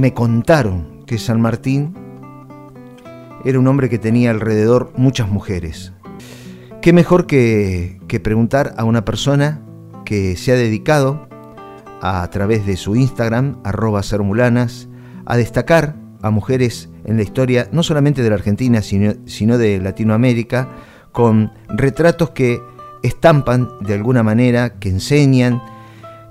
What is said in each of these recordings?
Me contaron que San Martín era un hombre que tenía alrededor muchas mujeres. ¿Qué mejor que, preguntar a una persona que se ha dedicado a, través de su Instagram, arroba sermulanas, a destacar a mujeres en la historia, no solamente de la Argentina, sino, sino de Latinoamérica, con retratos que estampan de alguna manera, que enseñan,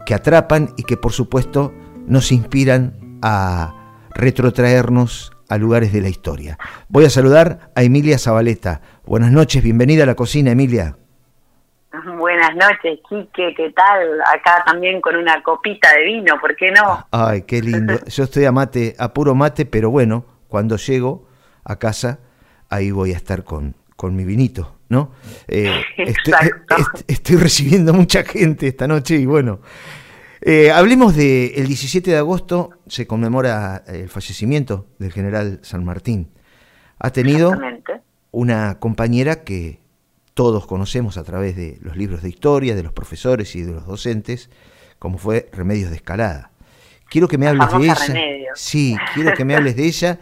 que atrapan y que por supuesto nos inspiran a retrotraernos a lugares de la historia. Voy a saludar a Emilia Zabaleta. Buenas noches, bienvenida a la cocina, Emilia. Buenas noches, Quique, ¿qué tal? Acá también con una copita de vino, ¿por qué no? Ay, qué lindo. Yo estoy a mate, a puro mate, pero bueno, cuando llego a casa, ahí voy a estar con, con mi vinito, ¿no? Eh, estoy, estoy, recibiendo mucha gente esta noche y bueno, eh, hablemos del el 17 de agosto, se conmemora el fallecimiento del general San Martín. Ha tenido una compañera que todos conocemos a través de los libros de historia, de los profesores y de los docentes, como fue Remedios de Escalada. Quiero que me hables de ella. Sí, quiero que me hables de ella.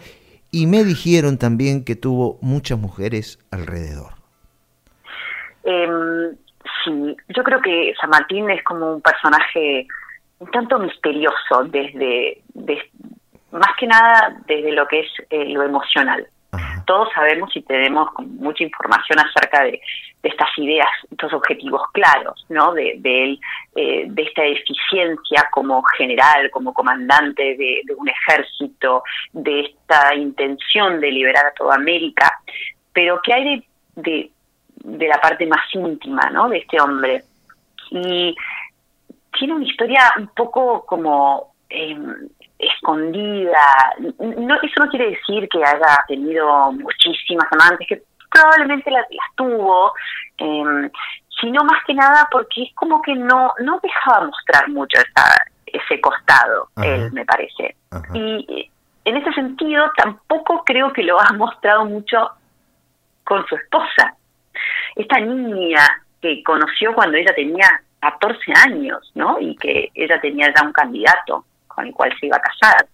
Y me dijeron también que tuvo muchas mujeres alrededor. Em, sí, yo creo que San Martín es como un personaje un tanto misterioso desde, más que nada desde lo que es eh, lo emocional. Todos sabemos y tenemos mucha información acerca de, estas ideas, estos objetivos claros, ¿no? De, de, eh, de esta eficiencia como general, como comandante de, un ejército, de esta intención de liberar a toda América, pero ¿qué hay de, de, la parte más íntima, ¿no? De este hombre. Y tiene una historia un poco como em, escondida. No, eso no quiere decir que haya tenido muchísimas amantes, que probablemente las, tuvo, eh, sino más que nada porque es como que no, no dejaba mostrar mucho ese costado, él, me parece. Y en ese sentido tampoco creo que lo ha mostrado mucho con su esposa. Esta niña que conoció cuando ella tenía 14 años, ¿no? Y que ella tenía ya un candidato con el cual se iba a casar.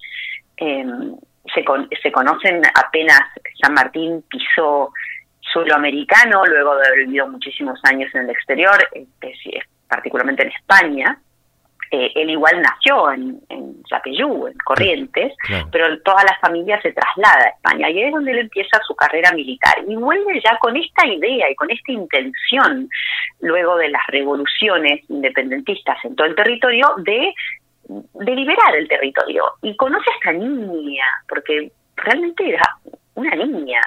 Em, se, se conocen apenas San Martín pisó suelo americano, luego de haber vivido muchísimos años en el exterior, particularmente en España, eh, él igual nació en, en Yapeyú, en Corrientes, pero toda la familia se traslada a España. Y es donde él empieza su carrera militar. Y vuelve ya con esta idea y con esta intención, luego de las revoluciones independentistas en todo el territorio, de, de liberar el territorio. Y conoce a esta niña, porque realmente era una niña,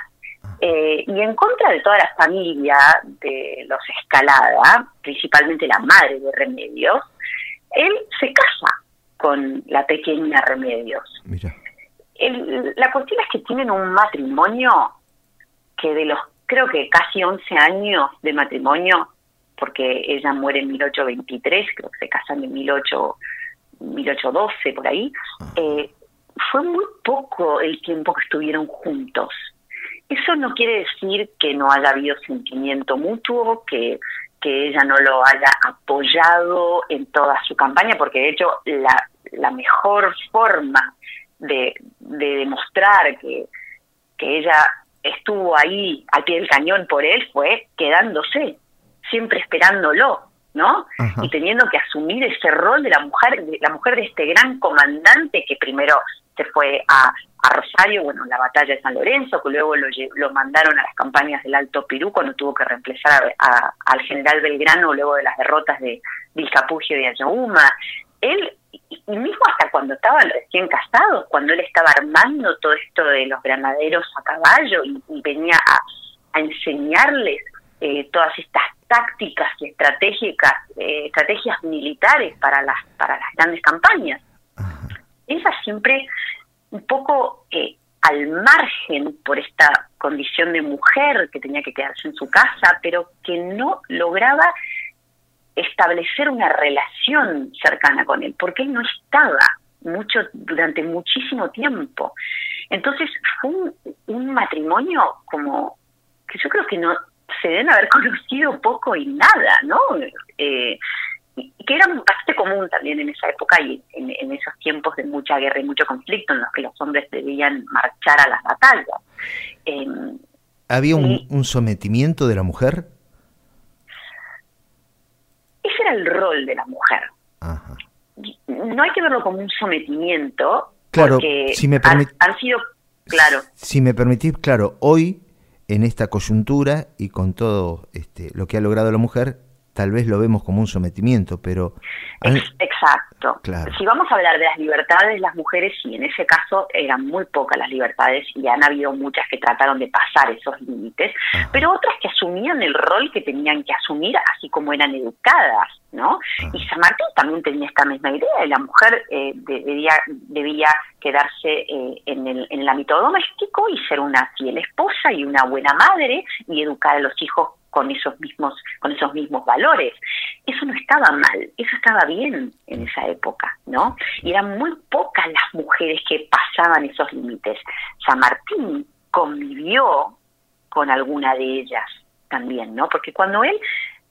eh, y en contra de toda la familia de los Escalada, principalmente la madre de Remedios, él se casa con la pequeña Remedios. la cuestión es que tienen un matrimonio que de los, creo que casi 11 años de matrimonio, porque ella muere en 1823, creo que se casan en 18, 1812, por ahí, ah. eh, fue muy poco el tiempo que estuvieron juntos. Eso no quiere decir que no haya habido sentimiento mutuo, que que ella no lo haya apoyado en toda su campaña, porque de hecho la, la mejor forma de, de demostrar que, que ella estuvo ahí al pie del cañón por él fue quedándose, siempre esperándolo, ¿no? Y teniendo que asumir ese rol de la mujer, de la mujer de este gran comandante que primero se fue a, a Rosario, bueno, la batalla de San Lorenzo, que luego lo, mandaron a las campañas del Alto Perú cuando tuvo que reemplazar al general Belgrano luego de las derrotas de Vilcapugio y Ayohuma. Él, y mismo hasta cuando estaban recién casados, cuando él estaba armando todo esto de los granaderos a caballo y, venía a, enseñarles eh, todas estas tácticas y estratégicas, eh, estrategias militares para las, para las grandes campañas. Ella siempre un poco eh, al margen por esta condición de mujer que tenía que quedarse en su casa, pero que no lograba establecer una relación cercana con él, porque él no estaba mucho durante muchísimo tiempo. Entonces fue un, matrimonio como que yo creo que no se deben haber conocido poco y nada, ¿no? Eh, que era bastante común también en esa época y en, esos tiempos de mucha guerra y mucho conflicto en los que los hombres debían marchar a las batallas. Em, ¿Había un, sometimiento de la mujer? Ese era el rol de la mujer. No hay que verlo como un sometimiento, claro, porque si me han, sido, claro. Si me permitís, claro, hoy en esta coyuntura y con todo este, lo que ha logrado la mujer, tal vez lo vemos como un sometimiento, pero... Exacto. Si vamos a hablar de las libertades de las mujeres, sí, en ese caso eran muy pocas las libertades y han habido muchas que trataron de pasar esos límites, pero otras que asumían el rol que tenían que asumir, así como eran educadas, ¿no? Y San Martín también tenía esta misma idea, la mujer eh, debía, debía quedarse eh, en, el, en el ámbito doméstico y ser una fiel esposa y una buena madre y educar a los hijos con esos mismos con esos mismos valores. Eso no estaba mal, eso estaba bien en esa época, ¿no? Y eran muy pocas las mujeres que pasaban esos límites. San Martín convivió con alguna de ellas también, ¿no? Porque cuando él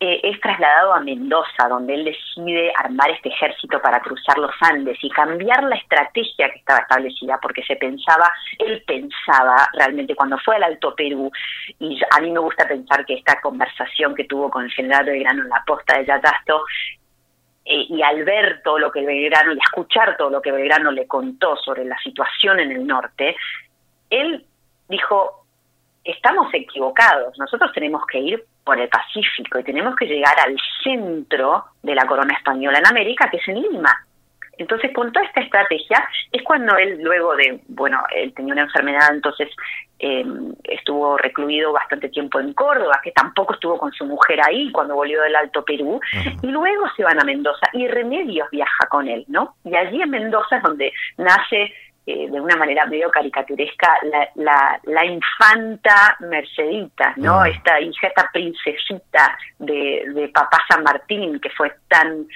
eh, es trasladado a Mendoza, donde él decide armar este ejército para cruzar los Andes y cambiar la estrategia que estaba establecida, porque se pensaba, él pensaba realmente cuando fue al Alto Perú, y a mí me gusta pensar que esta conversación que tuvo con el general Belgrano en la posta de Yatasto, eh, y al ver todo lo que Belgrano y escuchar todo lo que Belgrano le contó sobre la situación en el norte, él dijo, estamos equivocados, nosotros tenemos que ir por el Pacífico y tenemos que llegar al centro de la corona española en América, que es en Lima. Entonces, con toda esta estrategia, es cuando él, luego de, bueno, él tenía una enfermedad, entonces em, estuvo recluido bastante tiempo en Córdoba, que tampoco estuvo con su mujer ahí cuando volvió del Alto Perú, y luego se van a Mendoza, y Remedios viaja con él, ¿no? Y allí en Mendoza es donde nace eh, de una manera medio caricaturesca, la, la, infanta Mercedita, ¿no? Ah. Esta hija, esta princesita de, de papá San Martín, que fue tan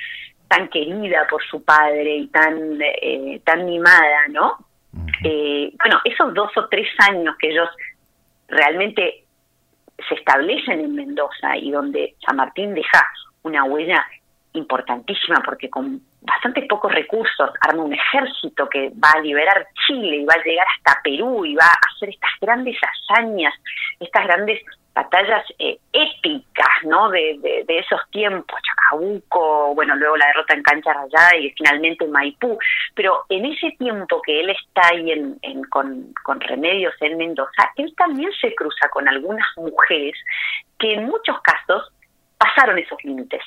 tan querida por su padre y tan eh, tan mimada, ¿no? Eh, bueno, esos dos o tres años que ellos realmente se establecen en Mendoza y donde San Martín deja una huella importantísima porque con bastante pocos recursos arma un ejército que va a liberar Chile y va a llegar hasta Perú y va a hacer estas grandes hazañas, estas grandes batallas eh, épicas, ¿no? De, de, esos tiempos, Chacabuco, bueno, luego la derrota en Cancha Rayada y finalmente Maipú, pero en ese tiempo que él está ahí en, en con, con Remedios en Mendoza, él también se cruza con algunas mujeres que en muchos casos pasaron esos límites,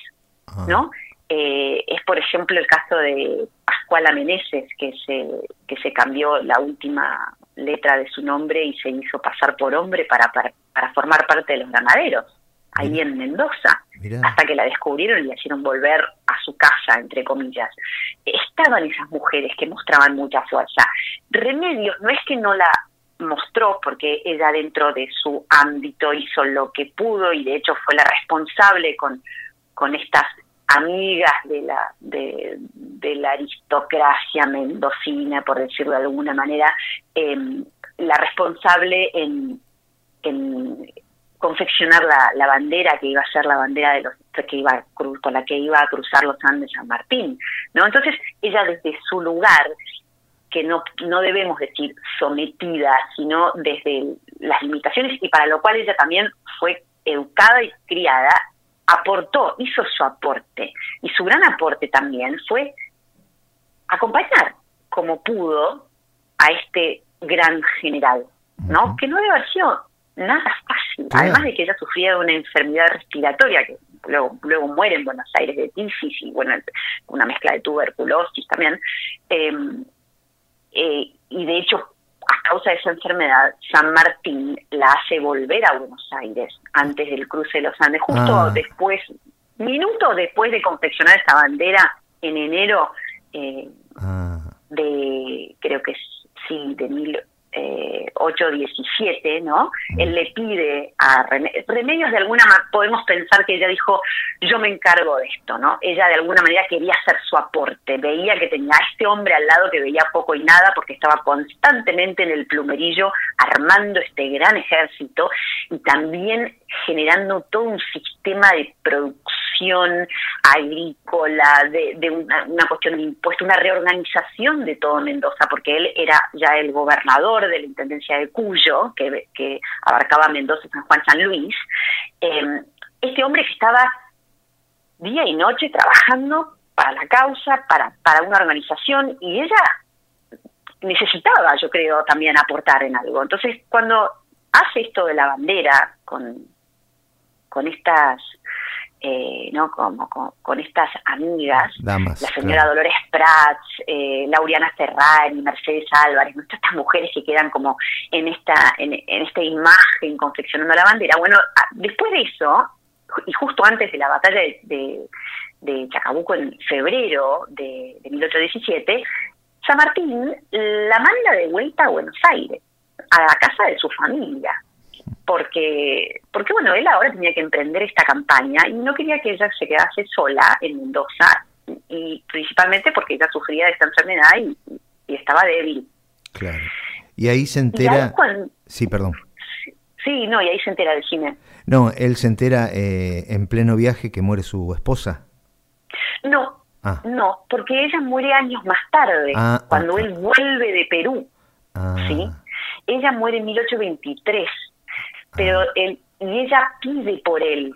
¿no? Eh, es, por ejemplo, el caso de Pascuala Meneses, que se, que se cambió la última letra de su nombre y se hizo pasar por hombre para, para, formar parte de los ganaderos, ahí en Mendoza, hasta que la descubrieron y la hicieron volver a su casa, entre comillas. Estaban esas mujeres que mostraban mucha fuerza. Remedios no es que no la mostró porque ella dentro de su ámbito hizo lo que pudo y de hecho fue la responsable con, con estas amigas de la, de, la aristocracia mendocina, por decirlo de alguna manera, em, la responsable en, confeccionar la, bandera que iba a ser la bandera de los que iba con la que iba a cruzar los Andes San Martín, ¿no? Entonces ella desde su lugar que no, no debemos decir sometida, sino desde las limitaciones y para lo cual ella también fue educada y criada aportó, hizo su aporte. Y su gran aporte también fue acompañar como pudo a este gran general, ¿no? Que no debe haber sido nada fácil, además de que ella sufría de una enfermedad respiratoria que luego, luego muere en Buenos Aires de tisis y bueno, una mezcla de tuberculosis también. Em, eh, y de hecho causa de esa enfermedad, San Martín la hace volver a Buenos Aires antes del cruce de los Andes, justo ah. después, minutos después de confeccionar esa bandera en enero eh, ah. de, creo que sí, de 1817, ¿no? Mm. Él le pide a Remedios de alguna podemos pensar que ella dijo, yo me encargo de esto, ¿no? Ella de alguna manera quería hacer su aporte, veía que tenía a este hombre al lado que veía poco y nada porque estaba constantemente en el plumerillo armando este gran ejército y también generando todo un sistema de producción agrícola, de, una, cuestión de impuestos, una reorganización de todo Mendoza, porque él era ya el gobernador de la Intendencia de Cuyo, que, abarcaba Mendoza, San Juan, San Luis. Eh, este hombre que estaba día y noche trabajando para la causa, para, para una organización, y ella necesitaba, yo creo, también aportar en algo. Entonces, cuando hace esto de la bandera con, con estas eh, no como con, estas amigas la señora Dolores Prats eh, Lauriana Ferrari Mercedes Álvarez ¿no? estas mujeres que quedan como en esta en, esta imagen confeccionando la bandera. Bueno después de eso y justo antes de la batalla de, de, Chacabuco en febrero de, de 1817 San Martín la manda de vuelta a Buenos Aires a la casa de su familia porque, porque bueno, él ahora tenía que emprender esta campaña y no quería que ella se quedase sola en Mendoza, y principalmente porque ella sufría de esta enfermedad y, estaba débil. Claro. Y ahí se entera... Sí, perdón. Sí, no, y ahí se entera de cine. No, él se entera eh, en pleno viaje que muere su esposa. No, ah. no, porque ella muere años más tarde, ah, ah, cuando él vuelve de Perú. ¿sí? Ella muere en 1823 pero él, y ella pide por él.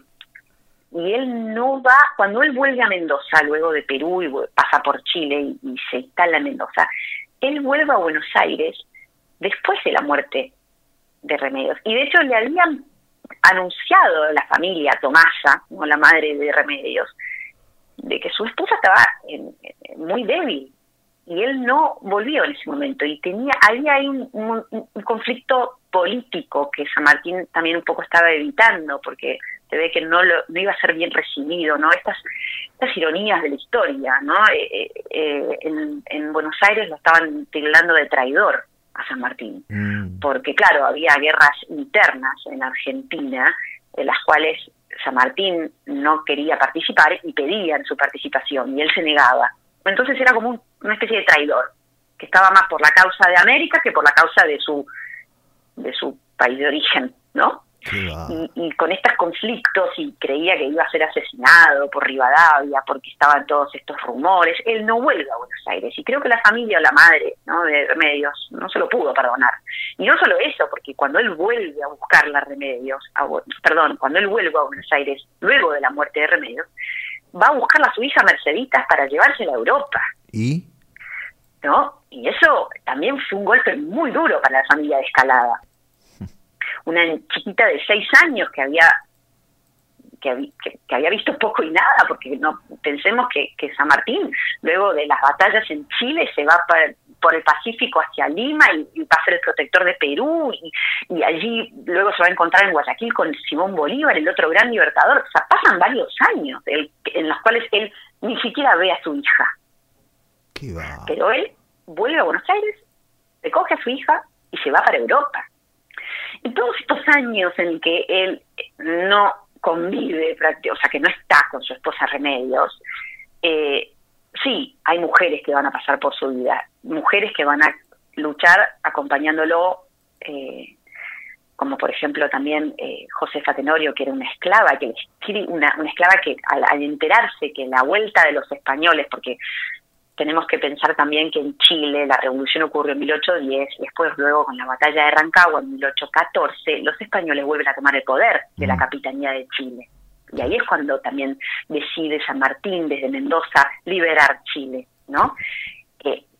Y él no va, cuando él vuelve a Mendoza, luego de Perú y pasa por Chile y, se instala en Mendoza, él vuelve a Buenos Aires después de la muerte de Remedios. Y de hecho le habían anunciado a la familia Tomasa, ¿no? la madre de Remedios, de que su esposa estaba muy débil y él no volvió en ese momento y tenía había ahí un, conflicto político que San Martín también un poco estaba evitando porque se ve que no lo, no iba a ser bien recibido no estas estas ironías de la historia no eh, eh, eh, en, en, Buenos Aires lo estaban tildando de traidor a San Martín mm. porque claro había guerras internas en Argentina en las cuales San Martín no quería participar y pedían su participación y él se negaba. Entonces era como una especie de traidor, que estaba más por la causa de América que por la causa de su, de su país de origen, ¿no? Y, con estos conflictos y creía que iba a ser asesinado por Rivadavia, porque estaban todos estos rumores, él no vuelve a Buenos Aires. Y creo que la familia o la madre ¿no? de Remedios no se lo pudo perdonar. Y no solo eso, porque cuando él vuelve a buscar la Remedios, perdón, cuando él vuelve a Buenos Aires, luego de la muerte de Remedios, va a buscar a su hija Merceditas para llevársela a Europa. ¿Y? ¿No? Y eso también fue un golpe muy duro para la familia de Escalada. Una chiquita de seis años que había que, había visto poco y nada, porque no pensemos que, que San Martín, luego de las batallas en Chile, se va para, por el Pacífico hacia Lima y, va a ser el protector de Perú y, allí luego se va a encontrar en Guayaquil con Simón Bolívar, el otro gran libertador. O sea, pasan varios años en los cuales él ni siquiera ve a su hija. Pero él vuelve a Buenos Aires, recoge a su hija y se va para Europa. Y todos estos años en que él no convive, o sea, que no está con su esposa Remedios, eh, sí, hay mujeres que van a pasar por su vida, mujeres que van a luchar acompañándolo, eh, como por ejemplo también eh, Josefa Tenorio, que era una esclava, que una, una esclava que al, enterarse que la vuelta de los españoles, porque tenemos que pensar también que en Chile la revolución ocurrió en 1810 y después luego con la batalla de Rancagua en 1814 los españoles vuelven a tomar el poder de la mm. capitanía de Chile. Y ahí es cuando también decide San Martín desde Mendoza liberar Chile, ¿no?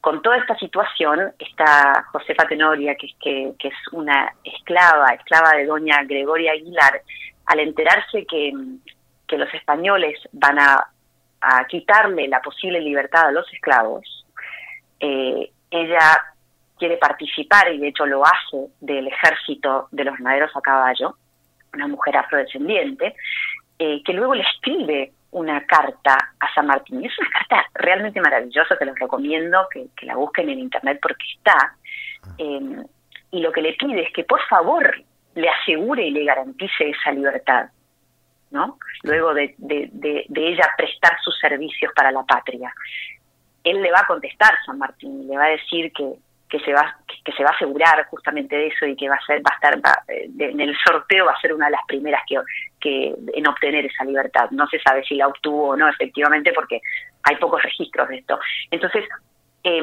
con toda esta situación está Josefa Tenoria, que, que, que es una esclava, esclava de doña Gregoria Aguilar, al enterarse que, que los españoles van a, a, quitarle la posible libertad a los esclavos, eh, ella quiere participar, y de hecho lo hace, del ejército de los ganaderos a caballo, una mujer afrodescendiente, eh, que luego le escribe una carta a San Martín. Es una carta realmente maravillosa, te los recomiendo que, la busquen en internet porque está. Em, y lo que le pide es que por favor le asegure y le garantice esa libertad. ¿No? Luego de, ella prestar sus servicios para la patria. Él le va a contestar San Martín, le va a decir que, que se va que, se va a asegurar justamente de eso y que va a ser va a estar eh, en el sorteo va a ser una de las primeras que, que en obtener esa libertad no se sabe si la obtuvo o no efectivamente porque hay pocos registros de esto entonces eh,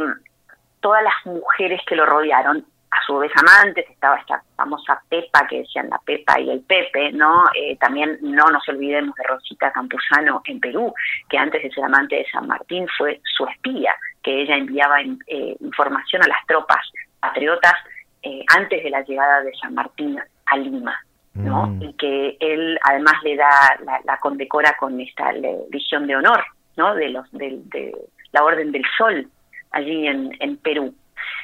todas las mujeres que lo rodearon a su vez amantes, estaba esta famosa Pepa que decían la Pepa y el Pepe, ¿no? Eh, también no nos olvidemos de Rosita Campuzano en Perú, que antes de ser amante de San Martín fue su espía, que ella enviaba eh, información a las tropas patriotas eh, antes de la llegada de San Martín a Lima. ¿no? Mm. Y que él además le da, la, condecora con esta Legión de Honor, ¿no? De los de, de la Orden del Sol allí en, en Perú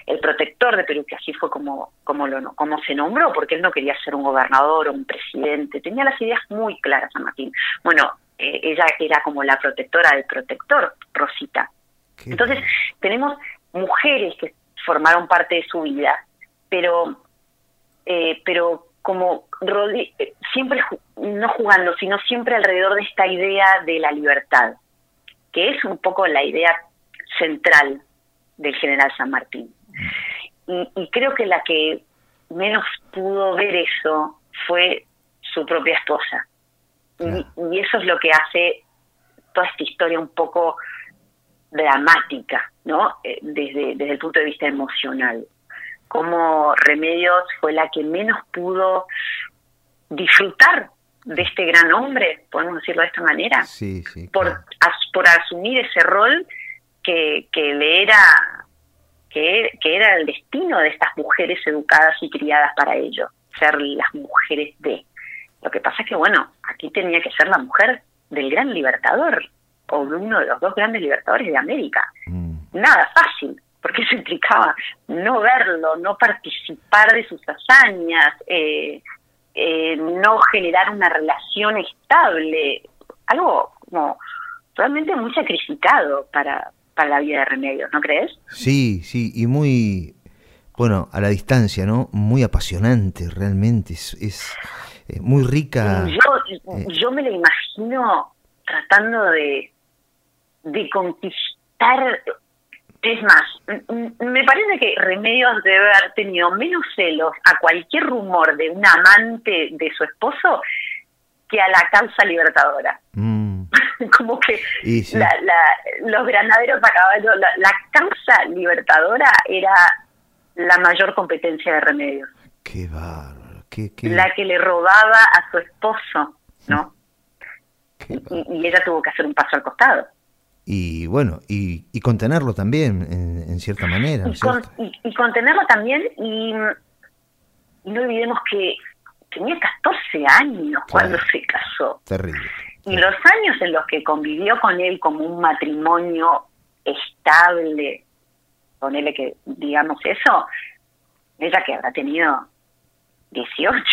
el protector de Perú, que así fue como, como, lo, como se nombró, porque él no quería ser un gobernador o un presidente, tenía las ideas muy claras San Martín. Bueno, eh, ella era como la protectora del protector, Rosita. Entonces, tenemos mujeres que formaron parte de su vida, pero, eh, pero como siempre no jugando, sino siempre alrededor de esta idea de la libertad, que es un poco la idea central del general San Martín. Y, creo que la que menos pudo ver eso fue su propia esposa. Y, eso es lo que hace toda esta historia un poco dramática, ¿no? Eh, desde, desde el punto de vista emocional. Como Remedios fue la que menos pudo disfrutar de este gran hombre, podemos decirlo de esta manera, sí, sí, por, por asumir ese rol que, que le era que, era el destino de estas mujeres educadas y criadas para ello, ser las mujeres de. Lo que pasa es que, bueno, aquí tenía que ser la mujer del gran libertador, o de uno de los dos grandes libertadores de América. Mm. Nada fácil, porque eso implicaba no verlo, no participar de sus hazañas, eh, eh, no generar una relación estable, algo como realmente muy sacrificado para, para la vida de Remedios, ¿no crees? Sí, sí, y muy, bueno, a la distancia, ¿no? Muy apasionante, realmente, es, es eh, muy rica. Yo, eh, yo me la imagino tratando de, de conquistar, es más, me parece que Remedios debe haber tenido menos celos a cualquier rumor de un amante de su esposo que a la causa libertadora. Mm. como que los granaderos a caballo, la, causa libertadora era la mayor competencia de remedios. Qué bárbaro. La que le robaba a su esposo, ¿no? Y, ella tuvo que hacer un paso al costado. Y bueno, y, contenerlo también, en, cierta manera. y, contenerlo también, y no olvidemos que tenía 14 años cuando se casó. Terrible. Y los años en los que convivió con él como un matrimonio estable, ponele que digamos eso, ella que habrá tenido 18.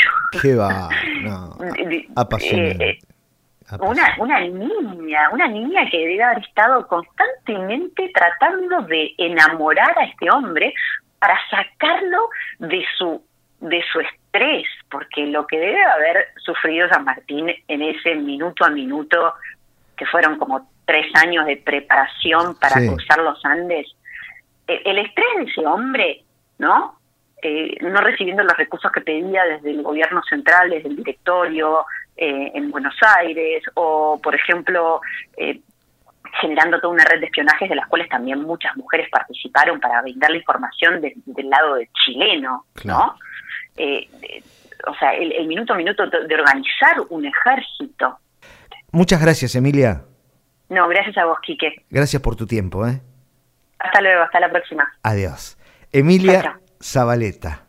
¿Qué va? No. Apasionante. Eh, eh, una, una niña, una niña que debe haber estado constantemente tratando de enamorar a este hombre para sacarlo de su de su estrés, porque lo que debe haber sufrido San Martín en ese minuto a minuto, que fueron como tres años de preparación para cruzar los Andes, eh, el estrés de ese hombre, ¿no? Eh, no recibiendo los recursos que pedía desde el gobierno central, desde el directorio eh, en Buenos Aires, o por ejemplo, generando toda una red de espionajes de las cuales también muchas mujeres participaron para brindar la información del lado de chileno, ¿no? Eh, o sea, el, minuto a minuto de, organizar un ejército. Muchas gracias, Emilia. No, gracias a vos, Quique. Gracias por tu tiempo. ¿eh? Hasta luego, hasta la próxima. Adiós. Emilia Zabaleta.